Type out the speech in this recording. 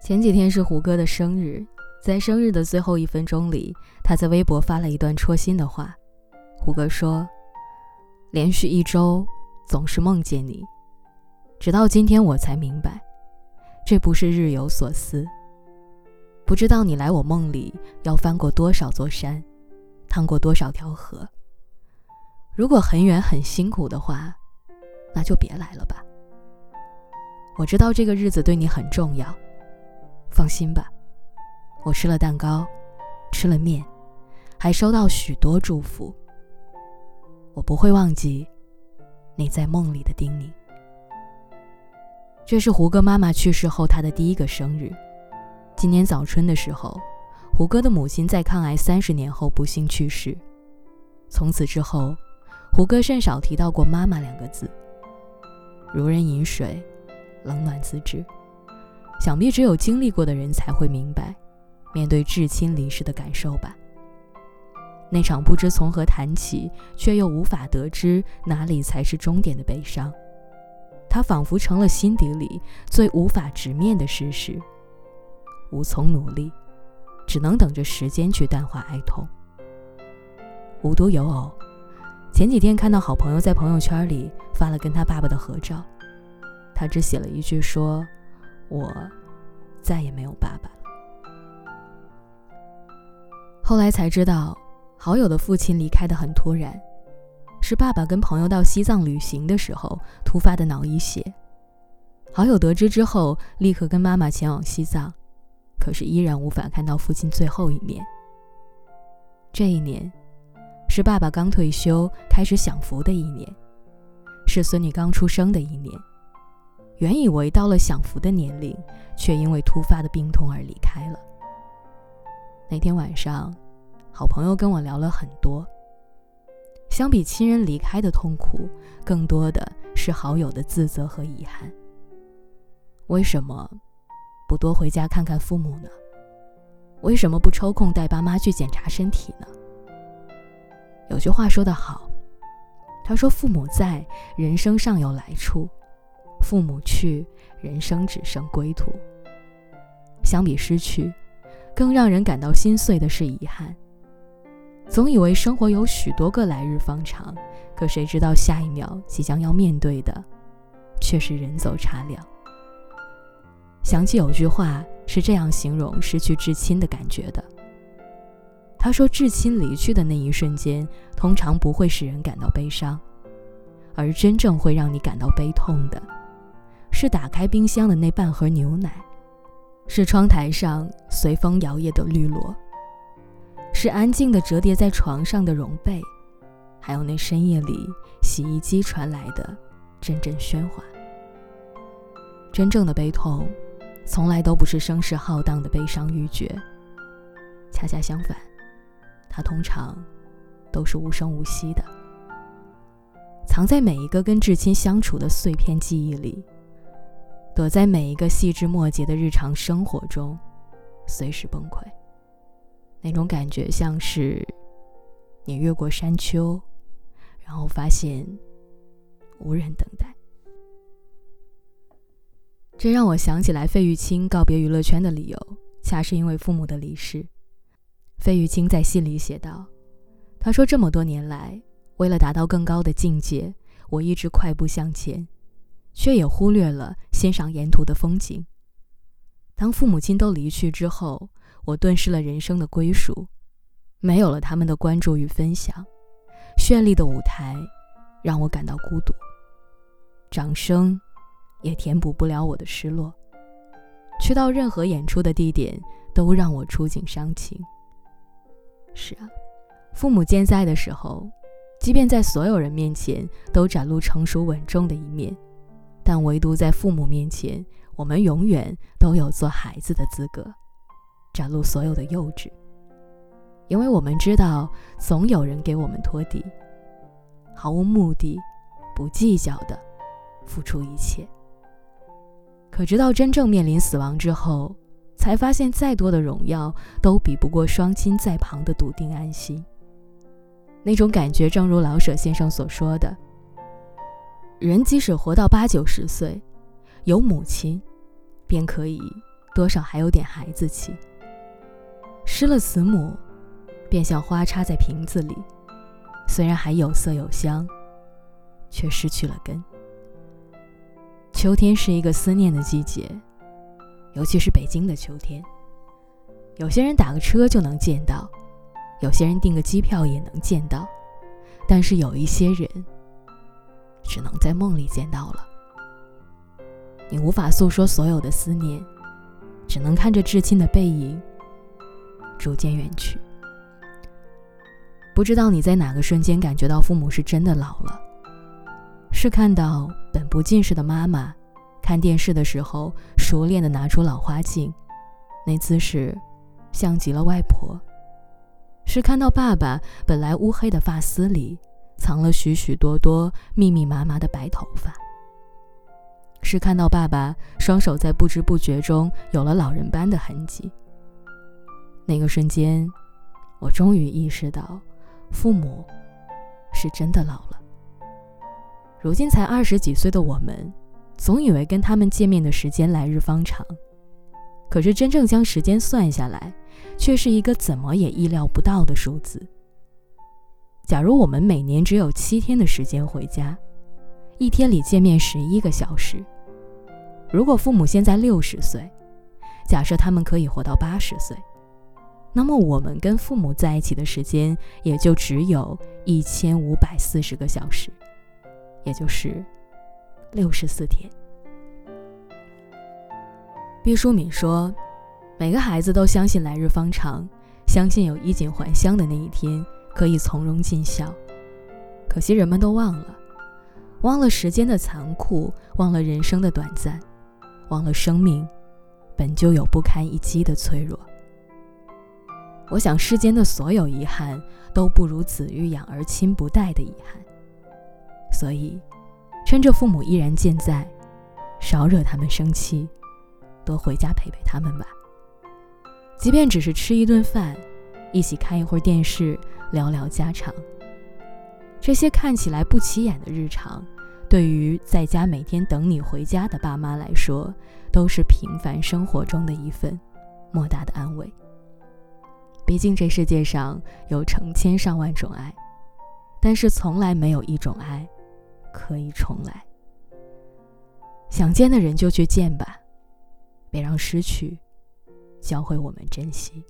前几天是胡歌的生日，在生日的最后一分钟里，他在微博发了一段戳心的话。胡歌说：“连续一周总是梦见你，直到今天我才明白，这不是日有所思。不知道你来我梦里要翻过多少座山，趟过多少条河。如果很远很辛苦的话，那就别来了吧。我知道这个日子对你很重要。”放心吧，我吃了蛋糕，吃了面，还收到许多祝福。我不会忘记你在梦里的叮咛。这是胡歌妈妈去世后他的第一个生日。今年早春的时候，胡歌的母亲在抗癌三十年后不幸去世。从此之后，胡歌甚少提到过“妈妈”两个字。如人饮水，冷暖自知。想必只有经历过的人才会明白，面对至亲离世的感受吧。那场不知从何谈起，却又无法得知哪里才是终点的悲伤，它仿佛成了心底里最无法直面的事实。无从努力，只能等着时间去淡化哀痛。无独有偶，前几天看到好朋友在朋友圈里发了跟他爸爸的合照，他只写了一句说。我再也没有爸爸了。后来才知道，好友的父亲离开的很突然，是爸爸跟朋友到西藏旅行的时候突发的脑溢血。好友得知之后，立刻跟妈妈前往西藏，可是依然无法看到父亲最后一面。这一年，是爸爸刚退休开始享福的一年，是孙女刚出生的一年。原以为到了享福的年龄，却因为突发的病痛而离开了。那天晚上，好朋友跟我聊了很多。相比亲人离开的痛苦，更多的是好友的自责和遗憾。为什么不多回家看看父母呢？为什么不抽空带爸妈去检查身体呢？有句话说得好，他说：“父母在，人生尚有来处。”父母去，人生只剩归途。相比失去，更让人感到心碎的是遗憾。总以为生活有许多个来日方长，可谁知道下一秒即将要面对的，却是人走茶凉。想起有句话是这样形容失去至亲的感觉的：他说，至亲离去的那一瞬间，通常不会使人感到悲伤，而真正会让你感到悲痛的。是打开冰箱的那半盒牛奶，是窗台上随风摇曳的绿萝，是安静的折叠在床上的绒被，还有那深夜里洗衣机传来的阵阵喧哗。真正的悲痛，从来都不是声势浩荡的悲伤欲绝，恰恰相反，它通常都是无声无息的，藏在每一个跟至亲相处的碎片记忆里。躲在每一个细枝末节的日常生活中，随时崩溃。那种感觉像是你越过山丘，然后发现无人等待。这让我想起来费玉清告别娱乐圈的理由，恰是因为父母的离世。费玉清在信里写道：“他说这么多年来，为了达到更高的境界，我一直快步向前。”却也忽略了欣赏沿途的风景。当父母亲都离去之后，我顿失了人生的归属，没有了他们的关注与分享，绚丽的舞台让我感到孤独，掌声也填补不了我的失落。去到任何演出的地点，都让我触景伤情。是啊，父母健在的时候，即便在所有人面前都展露成熟稳重的一面。但唯独在父母面前，我们永远都有做孩子的资格，展露所有的幼稚。因为我们知道，总有人给我们托底，毫无目的、不计较的付出一切。可直到真正面临死亡之后，才发现，再多的荣耀都比不过双亲在旁的笃定安心。那种感觉，正如老舍先生所说的。人即使活到八九十岁，有母亲，便可以多少还有点孩子气。失了慈母，便像花插在瓶子里，虽然还有色有香，却失去了根。秋天是一个思念的季节，尤其是北京的秋天。有些人打个车就能见到，有些人订个机票也能见到，但是有一些人，只能在梦里见到了。你无法诉说所有的思念，只能看着至亲的背影逐渐远去。不知道你在哪个瞬间感觉到父母是真的老了？是看到本不近视的妈妈看电视的时候熟练的拿出老花镜，那姿势。像极了外婆，是看到爸爸本来乌黑的发丝里藏了许许多多密密麻麻的白头发，是看到爸爸双手在不知不觉中有了老人斑的痕迹。那个瞬间，我终于意识到，父母是真的老了。如今才二十几岁的我们，总以为跟他们见面的时间来日方长。可是真正将时间算下来，却是一个怎么也意料不到的数字。假如我们每年只有七天的时间回家，一天里见面十一个小时，如果父母现在六十岁，假设他们可以活到八十岁，那么我们跟父母在一起的时间也就只有一千五百四十个小时，也就是六十四天。毕淑敏说：“每个孩子都相信来日方长，相信有衣锦还乡的那一天，可以从容尽孝。可惜人们都忘了，忘了时间的残酷，忘了人生的短暂，忘了生命本就有不堪一击的脆弱。我想世间的所有遗憾，都不如子欲养而亲不待的遗憾。所以，趁着父母依然健在，少惹他们生气。”多回家陪陪他们吧，即便只是吃一顿饭，一起看一会儿电视，聊聊家常。这些看起来不起眼的日常，对于在家每天等你回家的爸妈来说，都是平凡生活中的一份莫大的安慰。毕竟这世界上有成千上万种爱，但是从来没有一种爱可以重来。想见的人就去见吧。别让失去教会我们珍惜。